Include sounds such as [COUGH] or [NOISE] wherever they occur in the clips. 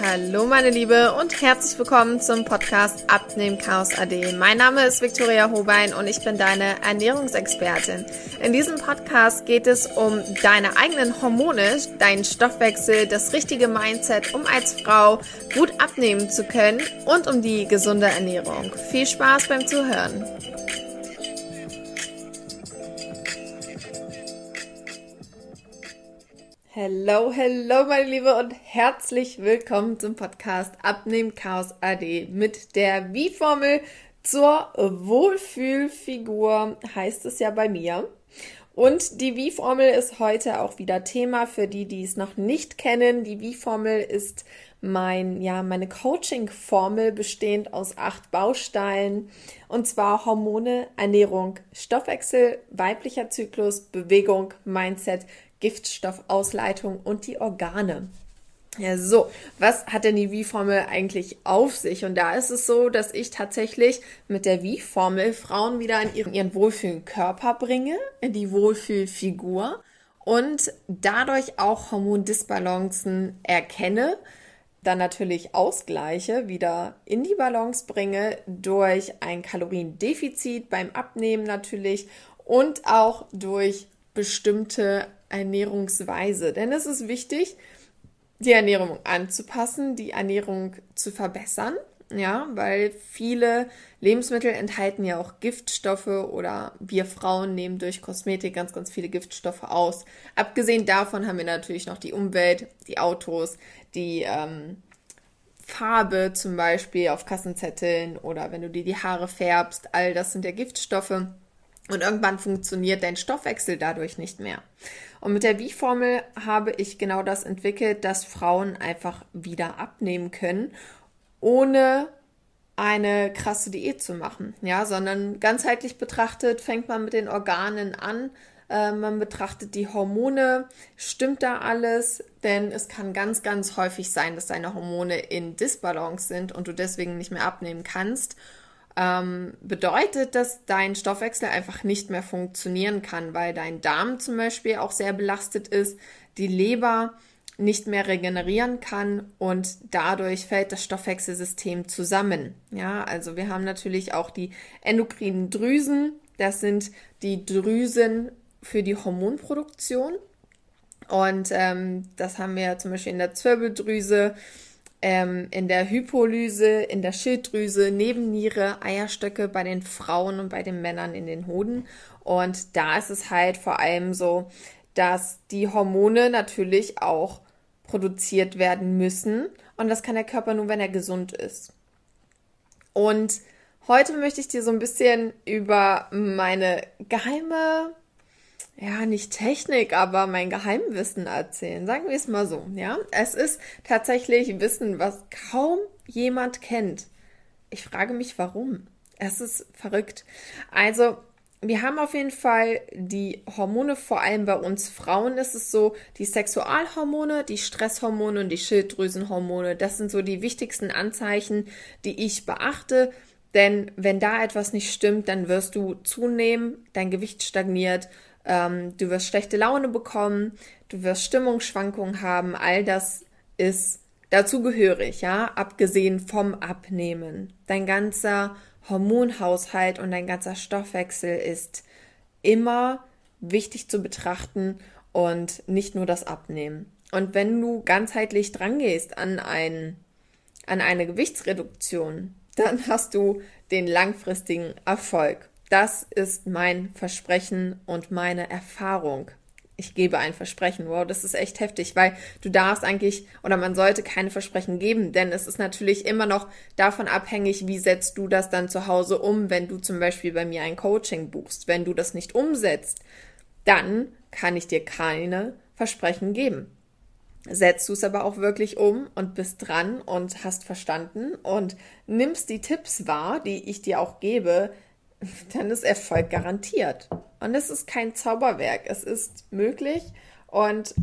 Hallo meine Liebe und herzlich willkommen zum Podcast Abnehmen Chaos AD. Mein Name ist Viktoria Hobein und ich bin deine Ernährungsexpertin. In diesem Podcast geht es um deine eigenen Hormone, deinen Stoffwechsel, das richtige Mindset, um als Frau gut abnehmen zu können und um die gesunde Ernährung. Viel Spaß beim Zuhören. Hello, hello, meine Liebe und herzlich willkommen zum Podcast Abnehmen Chaos AD mit der Wie-Formel zur Wohlfühlfigur, heißt es ja bei mir. Und die Wie-Formel ist heute auch wieder Thema für die, die es noch nicht kennen. Die Wie-Formel ist mein, ja, meine Coaching-Formel bestehend aus acht Bausteinen. Und zwar Hormone, Ernährung, Stoffwechsel, weiblicher Zyklus, Bewegung, Mindset, Giftstoffausleitung und die Organe. Ja, so, was hat denn die Wie-Formel eigentlich auf sich? Und da ist es so, dass ich tatsächlich mit der Wie-Formel Frauen wieder in ihren, ihren wohlfühlen Körper bringe, in die Wohlfühlfigur und dadurch auch Hormondisbalancen erkenne, dann natürlich ausgleiche, wieder in die Balance bringe durch ein Kaloriendefizit beim Abnehmen natürlich und auch durch bestimmte Ernährungsweise. Denn es ist wichtig, die Ernährung anzupassen, die Ernährung zu verbessern. Ja, weil viele Lebensmittel enthalten ja auch Giftstoffe oder wir Frauen nehmen durch Kosmetik ganz, ganz viele Giftstoffe aus. Abgesehen davon haben wir natürlich noch die Umwelt, die Autos, die ähm, Farbe zum Beispiel auf Kassenzetteln oder wenn du dir die Haare färbst. All das sind ja Giftstoffe. Und irgendwann funktioniert dein Stoffwechsel dadurch nicht mehr. Und mit der Wie-Formel habe ich genau das entwickelt, dass Frauen einfach wieder abnehmen können, ohne eine krasse Diät zu machen, ja, sondern ganzheitlich betrachtet fängt man mit den Organen an, äh, man betrachtet die Hormone, stimmt da alles, denn es kann ganz, ganz häufig sein, dass deine Hormone in Disbalance sind und du deswegen nicht mehr abnehmen kannst ähm, bedeutet, dass dein Stoffwechsel einfach nicht mehr funktionieren kann, weil dein Darm zum Beispiel auch sehr belastet ist, die Leber nicht mehr regenerieren kann und dadurch fällt das Stoffwechselsystem zusammen. Ja, also wir haben natürlich auch die endokrinen Drüsen. Das sind die Drüsen für die Hormonproduktion. Und ähm, das haben wir zum Beispiel in der Zwirbeldrüse, ähm, in der Hypolyse, in der Schilddrüse, Nebenniere, Eierstöcke bei den Frauen und bei den Männern in den Hoden. Und da ist es halt vor allem so, dass die Hormone natürlich auch produziert werden müssen. Und das kann der Körper nur, wenn er gesund ist. Und heute möchte ich dir so ein bisschen über meine geheime ja, nicht Technik, aber mein Geheimwissen erzählen. Sagen wir es mal so, ja. Es ist tatsächlich Wissen, was kaum jemand kennt. Ich frage mich, warum. Es ist verrückt. Also, wir haben auf jeden Fall die Hormone, vor allem bei uns Frauen ist es so, die Sexualhormone, die Stresshormone und die Schilddrüsenhormone, das sind so die wichtigsten Anzeichen, die ich beachte. Denn wenn da etwas nicht stimmt, dann wirst du zunehmen, dein Gewicht stagniert, ähm, du wirst schlechte Laune bekommen, du wirst Stimmungsschwankungen haben, all das ist dazugehörig, ja, abgesehen vom Abnehmen. Dein ganzer Hormonhaushalt und dein ganzer Stoffwechsel ist immer wichtig zu betrachten und nicht nur das Abnehmen. Und wenn du ganzheitlich drangehst an, ein, an eine Gewichtsreduktion, dann hast du den langfristigen Erfolg. Das ist mein Versprechen und meine Erfahrung. Ich gebe ein Versprechen. Wow, das ist echt heftig, weil du darfst eigentlich oder man sollte keine Versprechen geben, denn es ist natürlich immer noch davon abhängig, wie setzt du das dann zu Hause um, wenn du zum Beispiel bei mir ein Coaching buchst. Wenn du das nicht umsetzt, dann kann ich dir keine Versprechen geben. Setzt du es aber auch wirklich um und bist dran und hast verstanden und nimmst die Tipps wahr, die ich dir auch gebe, [LAUGHS] dann ist Erfolg garantiert. Und es ist kein Zauberwerk, es ist möglich. Und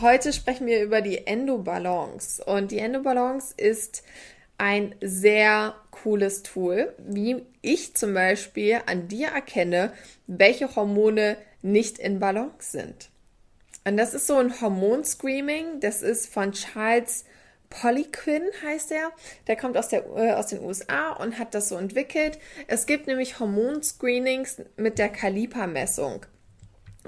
heute sprechen wir über die Endobalance. Und die Endobalance ist ein sehr cooles Tool, wie ich zum Beispiel an dir erkenne, welche Hormone nicht in Balance sind. Und das ist so ein Hormonscreaming, das ist von Charles Polyquin heißt er. Der kommt aus, der, äh, aus den USA und hat das so entwickelt. Es gibt nämlich Hormonscreenings mit der Kalipermessung.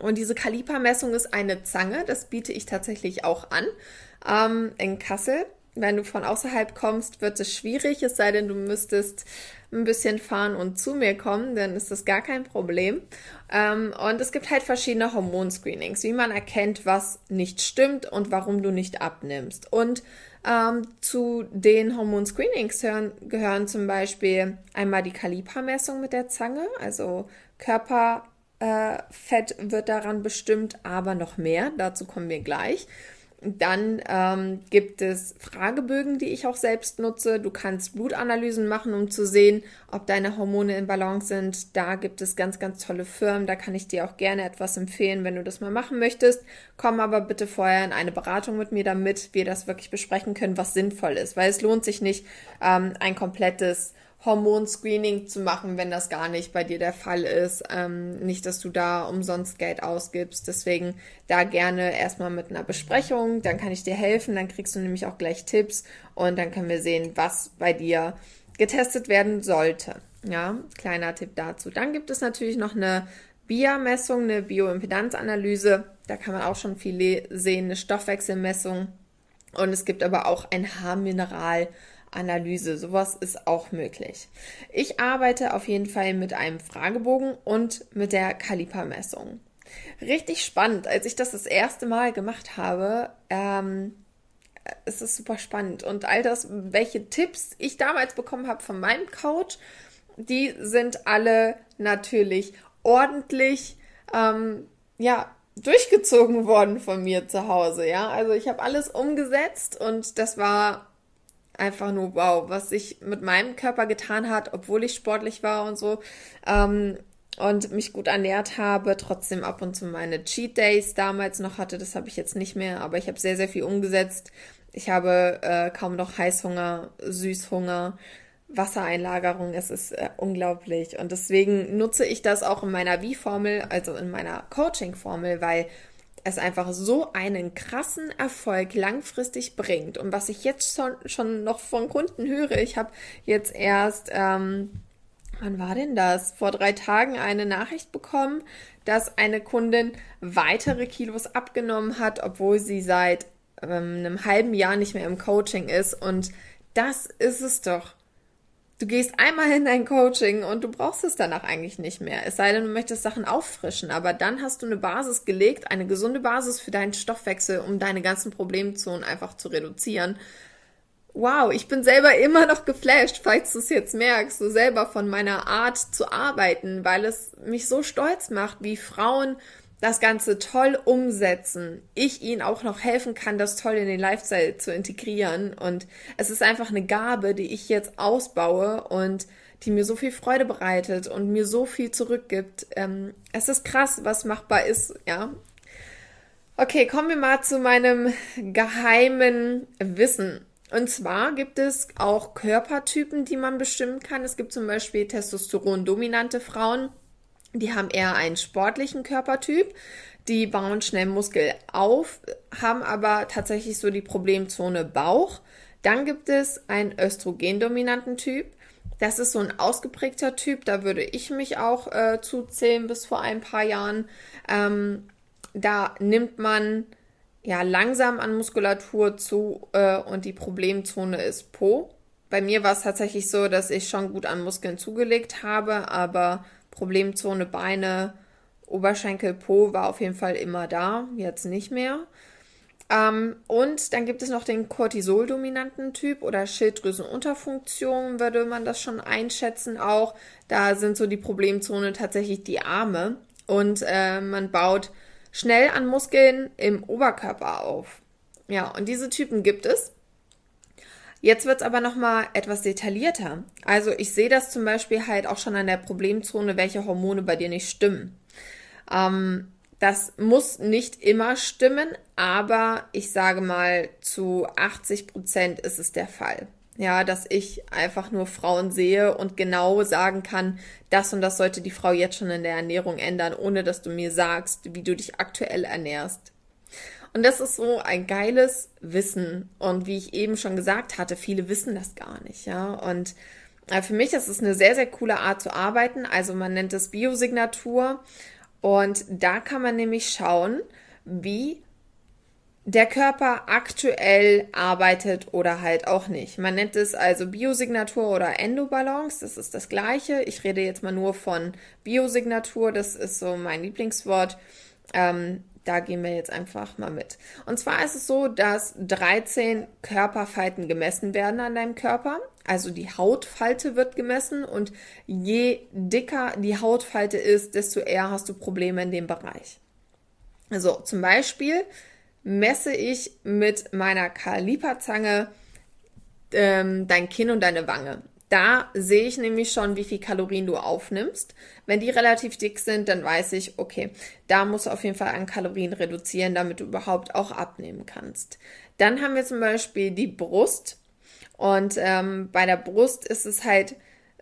Und diese Kalipermessung ist eine Zange, das biete ich tatsächlich auch an ähm, in Kassel. Wenn du von außerhalb kommst, wird es schwierig, es sei denn, du müsstest ein bisschen fahren und zu mir kommen, dann ist das gar kein Problem. Ähm, und es gibt halt verschiedene Hormonscreenings, wie man erkennt, was nicht stimmt und warum du nicht abnimmst. Und ähm, zu den Hormonscreenings gehören, gehören zum Beispiel einmal die Kalipermessung mit der Zange, also Körperfett äh, wird daran bestimmt, aber noch mehr. Dazu kommen wir gleich. Dann ähm, gibt es Fragebögen, die ich auch selbst nutze. Du kannst Blutanalysen machen, um zu sehen, ob deine Hormone in Balance sind. Da gibt es ganz, ganz tolle Firmen. Da kann ich dir auch gerne etwas empfehlen, wenn du das mal machen möchtest. Komm aber bitte vorher in eine Beratung mit mir, damit wir das wirklich besprechen können, was sinnvoll ist. Weil es lohnt sich nicht, ähm, ein komplettes Hormonscreening zu machen, wenn das gar nicht bei dir der Fall ist. Ähm, nicht, dass du da umsonst Geld ausgibst. Deswegen da gerne erstmal mit einer Besprechung. Dann kann ich dir helfen. Dann kriegst du nämlich auch gleich Tipps und dann können wir sehen, was bei dir getestet werden sollte. Ja, kleiner Tipp dazu. Dann gibt es natürlich noch eine BIA-Messung, eine Bioimpedanzanalyse. Da kann man auch schon viel sehen, eine Stoffwechselmessung. Und es gibt aber auch ein Haarmineral. Analyse. Sowas ist auch möglich. Ich arbeite auf jeden Fall mit einem Fragebogen und mit der Kalipermessung. Richtig spannend. Als ich das das erste Mal gemacht habe, ähm, es super spannend. Und all das, welche Tipps ich damals bekommen habe von meinem Coach, die sind alle natürlich ordentlich, ähm, ja, durchgezogen worden von mir zu Hause, ja. Also ich habe alles umgesetzt und das war einfach nur wow, was sich mit meinem Körper getan hat, obwohl ich sportlich war und so. Ähm, und mich gut ernährt habe, trotzdem ab und zu meine Cheat Days damals noch hatte, das habe ich jetzt nicht mehr, aber ich habe sehr, sehr viel umgesetzt. Ich habe äh, kaum noch Heißhunger, Süßhunger, Wassereinlagerung, es ist äh, unglaublich. Und deswegen nutze ich das auch in meiner Wie-Formel, also in meiner Coaching-Formel, weil es einfach so einen krassen Erfolg langfristig bringt. Und was ich jetzt schon, schon noch von Kunden höre, ich habe jetzt erst, ähm, wann war denn das? Vor drei Tagen eine Nachricht bekommen, dass eine Kundin weitere Kilos abgenommen hat, obwohl sie seit ähm, einem halben Jahr nicht mehr im Coaching ist. Und das ist es doch. Du gehst einmal in dein Coaching und du brauchst es danach eigentlich nicht mehr. Es sei denn, du möchtest Sachen auffrischen, aber dann hast du eine Basis gelegt, eine gesunde Basis für deinen Stoffwechsel, um deine ganzen Problemzonen einfach zu reduzieren. Wow, ich bin selber immer noch geflasht, falls du es jetzt merkst, so selber von meiner Art zu arbeiten, weil es mich so stolz macht, wie Frauen das Ganze toll umsetzen, ich ihnen auch noch helfen kann, das toll in den Lifestyle zu integrieren. Und es ist einfach eine Gabe, die ich jetzt ausbaue und die mir so viel Freude bereitet und mir so viel zurückgibt. Ähm, es ist krass, was machbar ist, ja. Okay, kommen wir mal zu meinem geheimen Wissen. Und zwar gibt es auch Körpertypen, die man bestimmen kann. Es gibt zum Beispiel Testosteron-dominante Frauen die haben eher einen sportlichen Körpertyp, die bauen schnell Muskel auf, haben aber tatsächlich so die Problemzone Bauch. Dann gibt es einen östrogendominanten Typ. Das ist so ein ausgeprägter Typ, da würde ich mich auch äh, zuzählen bis vor ein paar Jahren. Ähm, da nimmt man ja langsam an Muskulatur zu äh, und die Problemzone ist Po. Bei mir war es tatsächlich so, dass ich schon gut an Muskeln zugelegt habe, aber Problemzone Beine, Oberschenkel, Po war auf jeden Fall immer da, jetzt nicht mehr. Ähm, und dann gibt es noch den Cortisol-dominanten Typ oder Schilddrüsenunterfunktion, würde man das schon einschätzen auch. Da sind so die Problemzone tatsächlich die Arme und äh, man baut schnell an Muskeln im Oberkörper auf. Ja, und diese Typen gibt es. Jetzt wird es aber nochmal etwas detaillierter. Also ich sehe das zum Beispiel halt auch schon an der Problemzone, welche Hormone bei dir nicht stimmen. Ähm, das muss nicht immer stimmen, aber ich sage mal, zu 80 Prozent ist es der Fall. Ja, dass ich einfach nur Frauen sehe und genau sagen kann, das und das sollte die Frau jetzt schon in der Ernährung ändern, ohne dass du mir sagst, wie du dich aktuell ernährst. Und das ist so ein geiles Wissen. Und wie ich eben schon gesagt hatte, viele wissen das gar nicht, ja. Und äh, für mich ist es eine sehr, sehr coole Art zu arbeiten. Also man nennt es Biosignatur. Und da kann man nämlich schauen, wie der Körper aktuell arbeitet oder halt auch nicht. Man nennt es also Biosignatur oder Endobalance, das ist das gleiche. Ich rede jetzt mal nur von Biosignatur, das ist so mein Lieblingswort. Ähm, da gehen wir jetzt einfach mal mit. Und zwar ist es so, dass 13 Körperfalten gemessen werden an deinem Körper. Also die Hautfalte wird gemessen und je dicker die Hautfalte ist, desto eher hast du Probleme in dem Bereich. Also zum Beispiel messe ich mit meiner Kaliperzange ähm, dein Kinn und deine Wange. Da sehe ich nämlich schon, wie viel Kalorien du aufnimmst. Wenn die relativ dick sind, dann weiß ich, okay, da musst du auf jeden Fall an Kalorien reduzieren, damit du überhaupt auch abnehmen kannst. Dann haben wir zum Beispiel die Brust. Und ähm, bei der Brust ist es halt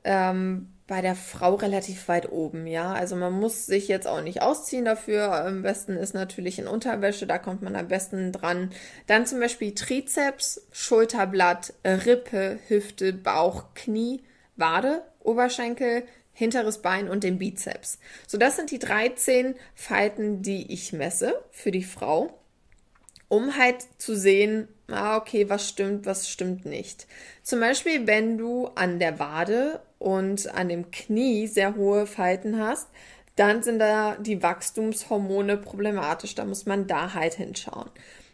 ähm, bei der Frau relativ weit oben, ja. Also man muss sich jetzt auch nicht ausziehen dafür. Am besten ist natürlich in Unterwäsche, da kommt man am besten dran. Dann zum Beispiel Trizeps, Schulterblatt, Rippe, Hüfte, Bauch, Knie, Wade, Oberschenkel, hinteres Bein und den Bizeps. So, das sind die 13 Falten, die ich messe für die Frau, um halt zu sehen, ah, okay, was stimmt, was stimmt nicht. Zum Beispiel, wenn du an der Wade und an dem Knie sehr hohe Falten hast, dann sind da die Wachstumshormone problematisch. Da muss man da halt hinschauen.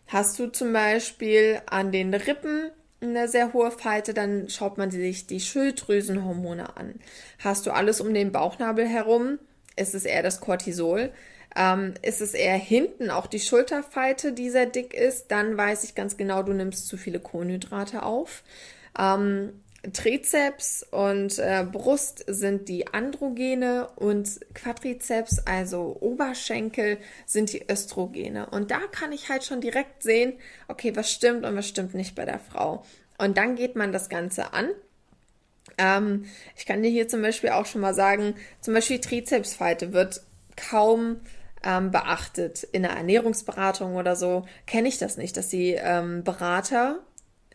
Hast du zum Beispiel an den Rippen eine sehr hohe Falte, dann schaut man sich die Schilddrüsenhormone an. Hast du alles um den Bauchnabel herum, ist es eher das Cortisol. Ähm, ist es eher hinten auch die Schulterfalte, die sehr dick ist, dann weiß ich ganz genau, du nimmst zu viele Kohlenhydrate auf. Ähm, Trizeps und äh, Brust sind die Androgene und Quadrizeps, also Oberschenkel, sind die Östrogene. Und da kann ich halt schon direkt sehen, okay, was stimmt und was stimmt nicht bei der Frau. Und dann geht man das Ganze an. Ähm, ich kann dir hier zum Beispiel auch schon mal sagen, zum Beispiel Trizepsfalte wird kaum ähm, beachtet. In der Ernährungsberatung oder so kenne ich das nicht, dass die ähm, Berater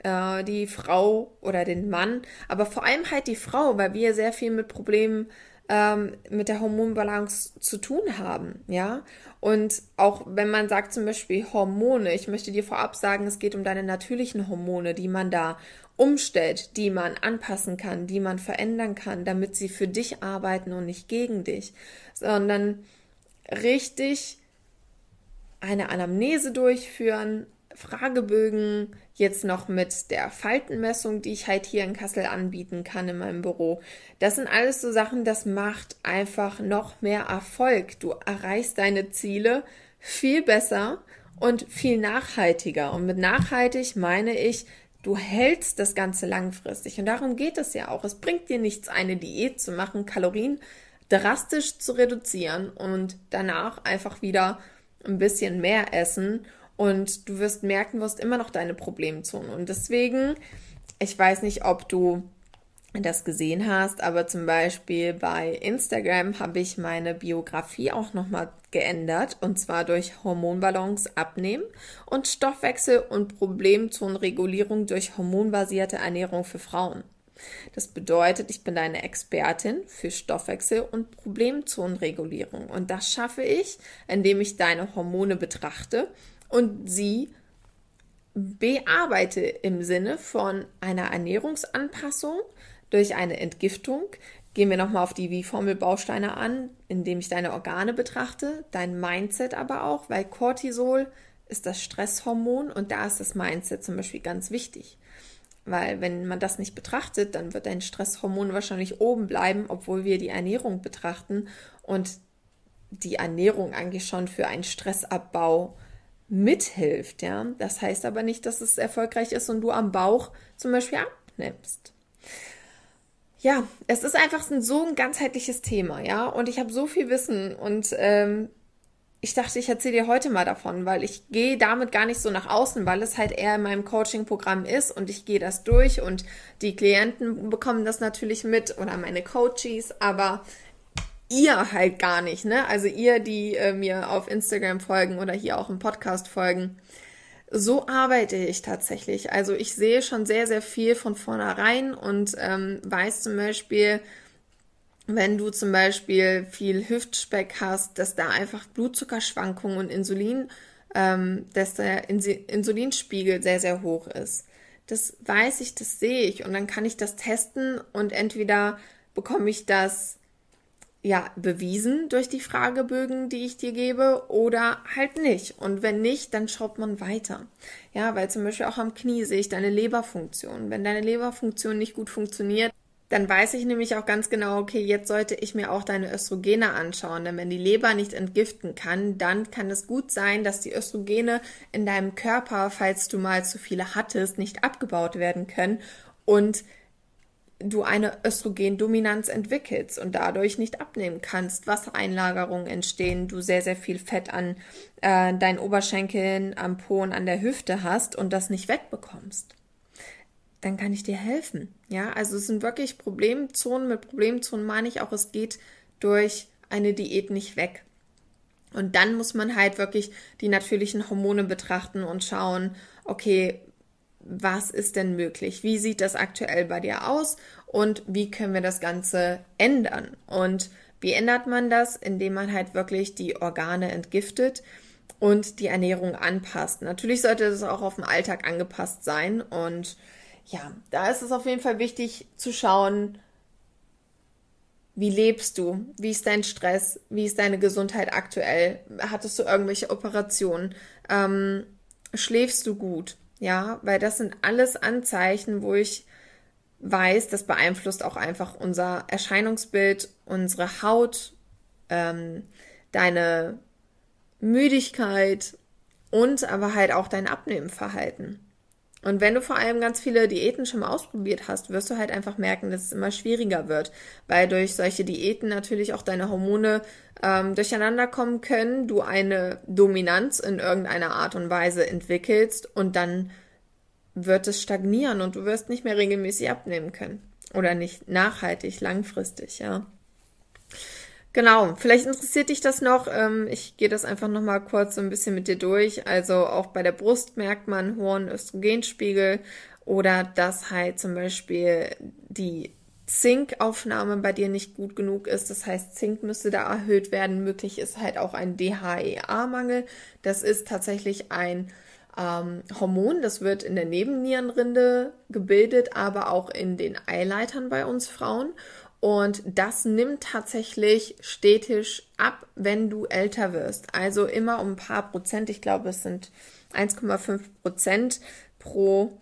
äh, die Frau oder den Mann, aber vor allem halt die Frau, weil wir sehr viel mit Problemen ähm, mit der Hormonbalance zu tun haben, ja. Und auch wenn man sagt zum Beispiel Hormone, ich möchte dir vorab sagen, es geht um deine natürlichen Hormone, die man da umstellt, die man anpassen kann, die man verändern kann, damit sie für dich arbeiten und nicht gegen dich, sondern richtig eine Anamnese durchführen, Fragebögen, jetzt noch mit der Faltenmessung, die ich halt hier in Kassel anbieten kann in meinem Büro. Das sind alles so Sachen, das macht einfach noch mehr Erfolg. Du erreichst deine Ziele viel besser und viel nachhaltiger. Und mit nachhaltig meine ich, du hältst das Ganze langfristig. Und darum geht es ja auch. Es bringt dir nichts, eine Diät zu machen, Kalorien drastisch zu reduzieren und danach einfach wieder ein bisschen mehr essen und du wirst merken, du hast immer noch deine Problemzone. Und deswegen, ich weiß nicht, ob du das gesehen hast, aber zum Beispiel bei Instagram habe ich meine Biografie auch nochmal geändert und zwar durch Hormonbalance abnehmen und Stoffwechsel und Problemzonenregulierung durch hormonbasierte Ernährung für Frauen. Das bedeutet, ich bin deine Expertin für Stoffwechsel und Problemzonenregulierung und das schaffe ich, indem ich deine Hormone betrachte und sie bearbeite im Sinne von einer Ernährungsanpassung durch eine Entgiftung. Gehen wir nochmal auf die Wie-Formel-Bausteine an, indem ich deine Organe betrachte, dein Mindset aber auch, weil Cortisol ist das Stresshormon und da ist das Mindset zum Beispiel ganz wichtig. Weil wenn man das nicht betrachtet, dann wird dein Stresshormon wahrscheinlich oben bleiben, obwohl wir die Ernährung betrachten und die Ernährung eigentlich schon für einen Stressabbau mithilft, ja. Das heißt aber nicht, dass es erfolgreich ist und du am Bauch zum Beispiel abnimmst. Ja, es ist einfach so ein ganzheitliches Thema, ja. Und ich habe so viel Wissen und ähm, ich dachte, ich erzähle dir heute mal davon, weil ich gehe damit gar nicht so nach außen, weil es halt eher in meinem Coaching-Programm ist und ich gehe das durch und die Klienten bekommen das natürlich mit oder meine Coaches, aber ihr halt gar nicht, ne? Also ihr, die äh, mir auf Instagram folgen oder hier auch im Podcast folgen. So arbeite ich tatsächlich. Also ich sehe schon sehr, sehr viel von vornherein und ähm, weiß zum Beispiel, wenn du zum Beispiel viel Hüftspeck hast, dass da einfach Blutzuckerschwankungen und Insulin, ähm, dass der Insulinspiegel sehr, sehr hoch ist. Das weiß ich, das sehe ich und dann kann ich das testen und entweder bekomme ich das ja bewiesen durch die Fragebögen, die ich dir gebe, oder halt nicht. Und wenn nicht, dann schaut man weiter. Ja, weil zum Beispiel auch am Knie sehe ich deine Leberfunktion. Wenn deine Leberfunktion nicht gut funktioniert, dann weiß ich nämlich auch ganz genau, okay, jetzt sollte ich mir auch deine Östrogene anschauen, denn wenn die Leber nicht entgiften kann, dann kann es gut sein, dass die Östrogene in deinem Körper, falls du mal zu viele hattest, nicht abgebaut werden können und du eine Östrogendominanz entwickelst und dadurch nicht abnehmen kannst, Wassereinlagerungen entstehen, du sehr, sehr viel Fett an äh, deinen Oberschenkeln, am Po und an der Hüfte hast und das nicht wegbekommst. Dann kann ich dir helfen. Ja, also es sind wirklich Problemzonen. Mit Problemzonen meine ich auch, es geht durch eine Diät nicht weg. Und dann muss man halt wirklich die natürlichen Hormone betrachten und schauen, okay, was ist denn möglich? Wie sieht das aktuell bei dir aus? Und wie können wir das Ganze ändern? Und wie ändert man das? Indem man halt wirklich die Organe entgiftet und die Ernährung anpasst. Natürlich sollte das auch auf den Alltag angepasst sein. Und ja, da ist es auf jeden Fall wichtig zu schauen, wie lebst du? Wie ist dein Stress? Wie ist deine Gesundheit aktuell? Hattest du irgendwelche Operationen? Ähm, schläfst du gut? Ja, weil das sind alles Anzeichen, wo ich weiß, das beeinflusst auch einfach unser Erscheinungsbild, unsere Haut, ähm, deine Müdigkeit und aber halt auch dein Abnehmenverhalten. Und wenn du vor allem ganz viele Diäten schon mal ausprobiert hast, wirst du halt einfach merken, dass es immer schwieriger wird, weil durch solche Diäten natürlich auch deine Hormone ähm, durcheinander kommen können, du eine Dominanz in irgendeiner Art und Weise entwickelst und dann wird es stagnieren und du wirst nicht mehr regelmäßig abnehmen können. Oder nicht nachhaltig, langfristig, ja. Genau, vielleicht interessiert dich das noch. Ähm, ich gehe das einfach nochmal kurz so ein bisschen mit dir durch. Also auch bei der Brust merkt man hohen Östrogenspiegel oder dass halt zum Beispiel die Zinkaufnahme bei dir nicht gut genug ist. Das heißt, Zink müsste da erhöht werden. Möglich ist halt auch ein DHEA-Mangel. Das ist tatsächlich ein ähm, Hormon, das wird in der Nebennierenrinde gebildet, aber auch in den Eileitern bei uns Frauen. Und das nimmt tatsächlich stetig ab, wenn du älter wirst. Also immer um ein paar Prozent. Ich glaube, es sind 1,5 Prozent pro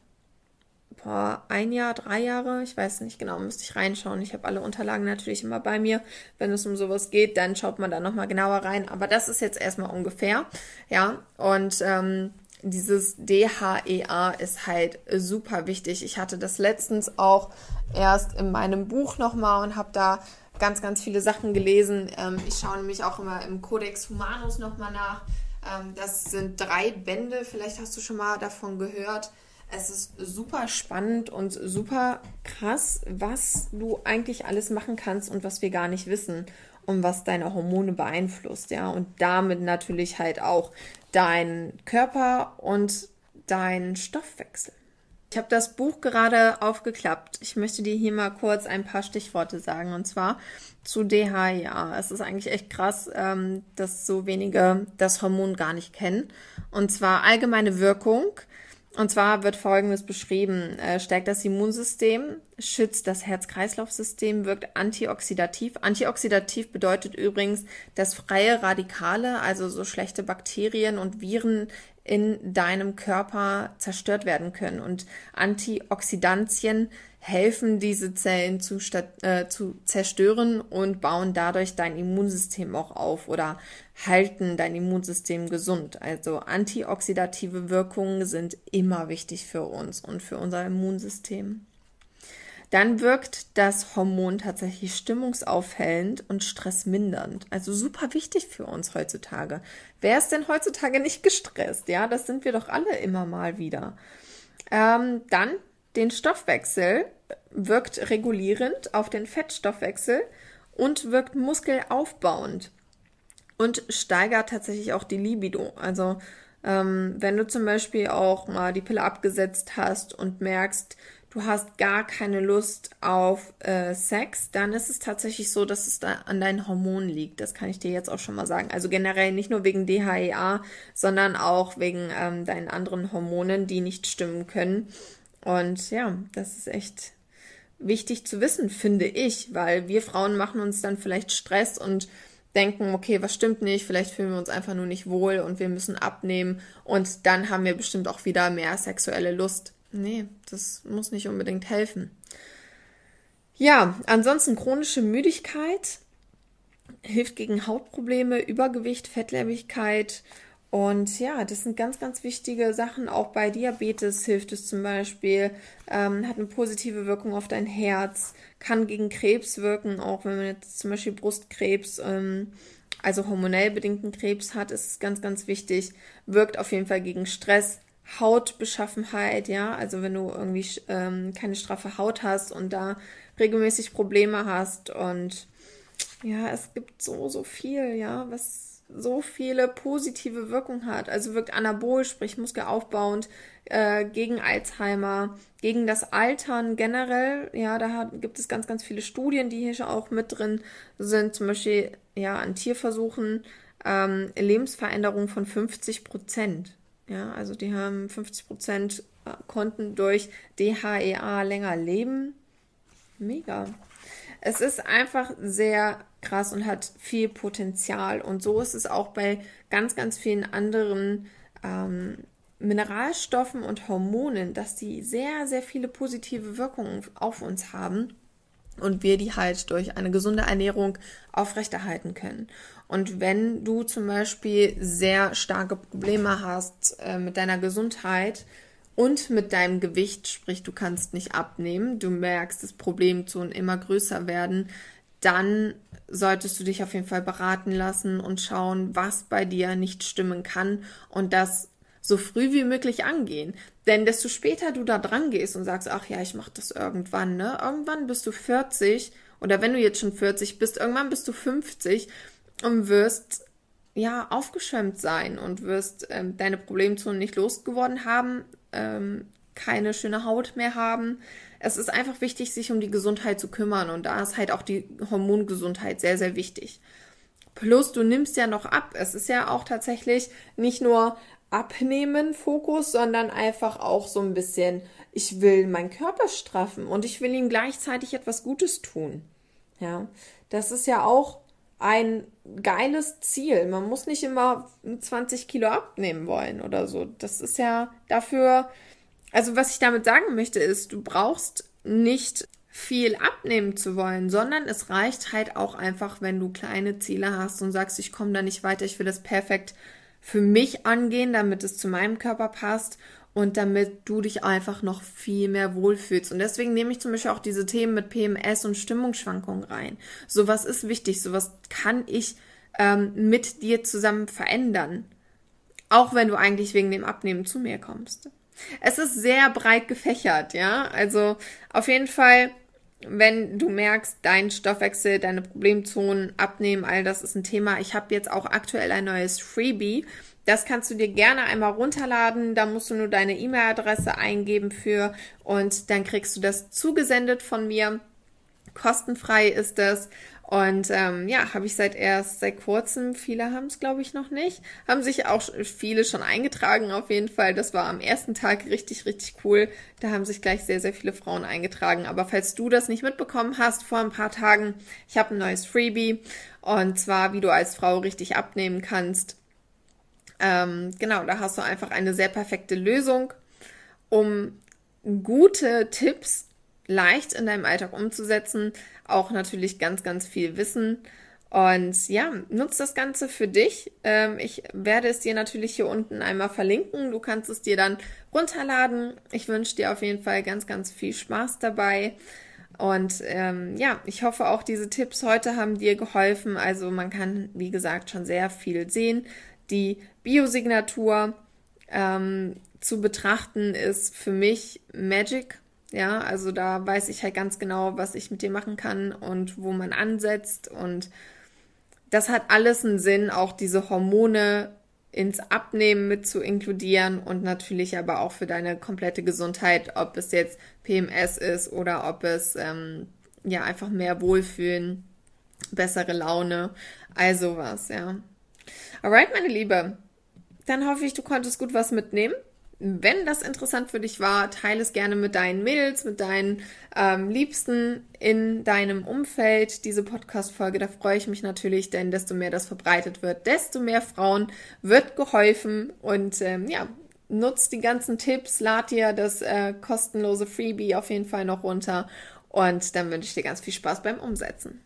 boah, ein Jahr, drei Jahre. Ich weiß nicht genau, müsste ich reinschauen. Ich habe alle Unterlagen natürlich immer bei mir. Wenn es um sowas geht, dann schaut man da nochmal genauer rein. Aber das ist jetzt erstmal ungefähr. Ja, und ähm, dieses DHEA ist halt super wichtig. Ich hatte das letztens auch erst in meinem Buch nochmal und habe da ganz, ganz viele Sachen gelesen. Ähm, ich schaue nämlich auch immer im Codex Humanus nochmal nach. Ähm, das sind drei Bände, vielleicht hast du schon mal davon gehört. Es ist super spannend und super krass, was du eigentlich alles machen kannst und was wir gar nicht wissen und was deine Hormone beeinflusst, ja, und damit natürlich halt auch deinen Körper und deinen Stoffwechsel. Ich habe das Buch gerade aufgeklappt. Ich möchte dir hier mal kurz ein paar Stichworte sagen und zwar zu DHEA. Es ist eigentlich echt krass, ähm, dass so wenige das Hormon gar nicht kennen. Und zwar allgemeine Wirkung. Und zwar wird Folgendes beschrieben. Äh, stärkt das Immunsystem, schützt das Herz-Kreislauf-System, wirkt antioxidativ. Antioxidativ bedeutet übrigens, dass freie Radikale, also so schlechte Bakterien und Viren in deinem Körper zerstört werden können. Und Antioxidantien helfen, diese Zellen zu, äh, zu zerstören und bauen dadurch dein Immunsystem auch auf oder halten dein Immunsystem gesund. Also antioxidative Wirkungen sind immer wichtig für uns und für unser Immunsystem dann wirkt das Hormon tatsächlich stimmungsaufhellend und stressmindernd. Also super wichtig für uns heutzutage. Wer ist denn heutzutage nicht gestresst? Ja, das sind wir doch alle immer mal wieder. Ähm, dann den Stoffwechsel wirkt regulierend auf den Fettstoffwechsel und wirkt muskelaufbauend und steigert tatsächlich auch die Libido. Also ähm, wenn du zum Beispiel auch mal die Pille abgesetzt hast und merkst, du hast gar keine Lust auf äh, Sex, dann ist es tatsächlich so, dass es da an deinen Hormonen liegt. Das kann ich dir jetzt auch schon mal sagen. Also generell nicht nur wegen DHEA, sondern auch wegen ähm, deinen anderen Hormonen, die nicht stimmen können. Und ja, das ist echt wichtig zu wissen, finde ich, weil wir Frauen machen uns dann vielleicht Stress und denken, okay, was stimmt nicht, vielleicht fühlen wir uns einfach nur nicht wohl und wir müssen abnehmen und dann haben wir bestimmt auch wieder mehr sexuelle Lust. Nee, das muss nicht unbedingt helfen. Ja, ansonsten chronische Müdigkeit hilft gegen Hautprobleme, Übergewicht, Fettleibigkeit. Und ja, das sind ganz, ganz wichtige Sachen. Auch bei Diabetes hilft es zum Beispiel, ähm, hat eine positive Wirkung auf dein Herz, kann gegen Krebs wirken, auch wenn man jetzt zum Beispiel Brustkrebs, ähm, also hormonell bedingten Krebs hat, ist es ganz, ganz wichtig. Wirkt auf jeden Fall gegen Stress, Hautbeschaffenheit, ja, also wenn du irgendwie ähm, keine straffe Haut hast und da regelmäßig Probleme hast und ja, es gibt so, so viel, ja, was so viele positive Wirkungen hat. Also wirkt anabol, sprich muskelaufbauend, äh, gegen Alzheimer, gegen das Altern generell. Ja, da hat, gibt es ganz, ganz viele Studien, die hier schon auch mit drin sind. Zum Beispiel, ja, an Tierversuchen, ähm, Lebensveränderung von 50 Prozent. Ja, also die haben 50 Prozent äh, konnten durch DHEA länger leben. Mega. Es ist einfach sehr krass und hat viel Potenzial. Und so ist es auch bei ganz, ganz vielen anderen ähm, Mineralstoffen und Hormonen, dass die sehr, sehr viele positive Wirkungen auf uns haben und wir die halt durch eine gesunde Ernährung aufrechterhalten können. Und wenn du zum Beispiel sehr starke Probleme hast äh, mit deiner Gesundheit und mit deinem Gewicht, sprich du kannst nicht abnehmen, du merkst, dass Problemzonen immer größer werden, dann solltest du dich auf jeden Fall beraten lassen und schauen, was bei dir nicht stimmen kann und das so früh wie möglich angehen. Denn desto später du da dran gehst und sagst, ach ja, ich mach das irgendwann, ne? Irgendwann bist du 40 oder wenn du jetzt schon 40 bist, irgendwann bist du 50 und wirst ja aufgeschwemmt sein und wirst ähm, deine Problemzonen nicht losgeworden haben, ähm, keine schöne Haut mehr haben. Es ist einfach wichtig, sich um die Gesundheit zu kümmern und da ist halt auch die Hormongesundheit sehr, sehr wichtig. Plus, du nimmst ja noch ab. Es ist ja auch tatsächlich nicht nur Abnehmen Fokus, sondern einfach auch so ein bisschen, ich will meinen Körper straffen und ich will ihm gleichzeitig etwas Gutes tun. Ja, das ist ja auch ein geiles Ziel. Man muss nicht immer 20 Kilo abnehmen wollen oder so. Das ist ja dafür, also was ich damit sagen möchte, ist, du brauchst nicht viel abnehmen zu wollen, sondern es reicht halt auch einfach, wenn du kleine Ziele hast und sagst, ich komme da nicht weiter, ich will das perfekt für mich angehen, damit es zu meinem Körper passt und damit du dich einfach noch viel mehr wohlfühlst. Und deswegen nehme ich zum Beispiel auch diese Themen mit PMS und Stimmungsschwankungen rein. Sowas ist wichtig, sowas kann ich ähm, mit dir zusammen verändern. Auch wenn du eigentlich wegen dem Abnehmen zu mir kommst. Es ist sehr breit gefächert, ja. Also auf jeden Fall, wenn du merkst, dein Stoffwechsel, deine Problemzonen, Abnehmen, all das ist ein Thema. Ich habe jetzt auch aktuell ein neues Freebie das kannst du dir gerne einmal runterladen. Da musst du nur deine E-Mail-Adresse eingeben für und dann kriegst du das zugesendet von mir. Kostenfrei ist das. Und ähm, ja, habe ich seit erst seit kurzem, viele haben es glaube ich noch nicht, haben sich auch viele schon eingetragen auf jeden Fall. Das war am ersten Tag richtig, richtig cool. Da haben sich gleich sehr, sehr viele Frauen eingetragen. Aber falls du das nicht mitbekommen hast vor ein paar Tagen, ich habe ein neues Freebie und zwar, wie du als Frau richtig abnehmen kannst. Ähm, genau, da hast du einfach eine sehr perfekte Lösung, um gute Tipps leicht in deinem Alltag umzusetzen. Auch natürlich ganz, ganz viel Wissen. Und ja, nutz das Ganze für dich. Ähm, ich werde es dir natürlich hier unten einmal verlinken. Du kannst es dir dann runterladen. Ich wünsche dir auf jeden Fall ganz, ganz viel Spaß dabei. Und ähm, ja, ich hoffe auch diese Tipps heute haben dir geholfen. Also man kann, wie gesagt, schon sehr viel sehen die Biosignatur ähm, zu betrachten ist für mich Magic. Ja, also da weiß ich halt ganz genau, was ich mit dir machen kann und wo man ansetzt. Und das hat alles einen Sinn, auch diese Hormone ins Abnehmen mit zu inkludieren und natürlich aber auch für deine komplette Gesundheit, ob es jetzt PMS ist oder ob es ähm, ja einfach mehr Wohlfühlen, bessere Laune, also was, ja. Alright, meine Liebe, dann hoffe ich, du konntest gut was mitnehmen. Wenn das interessant für dich war, teile es gerne mit deinen Mädels, mit deinen ähm, Liebsten in deinem Umfeld. Diese Podcast-Folge, da freue ich mich natürlich, denn desto mehr das verbreitet wird, desto mehr Frauen wird geholfen. Und ähm, ja, nutzt die ganzen Tipps, lad dir das äh, kostenlose Freebie auf jeden Fall noch runter. Und dann wünsche ich dir ganz viel Spaß beim Umsetzen.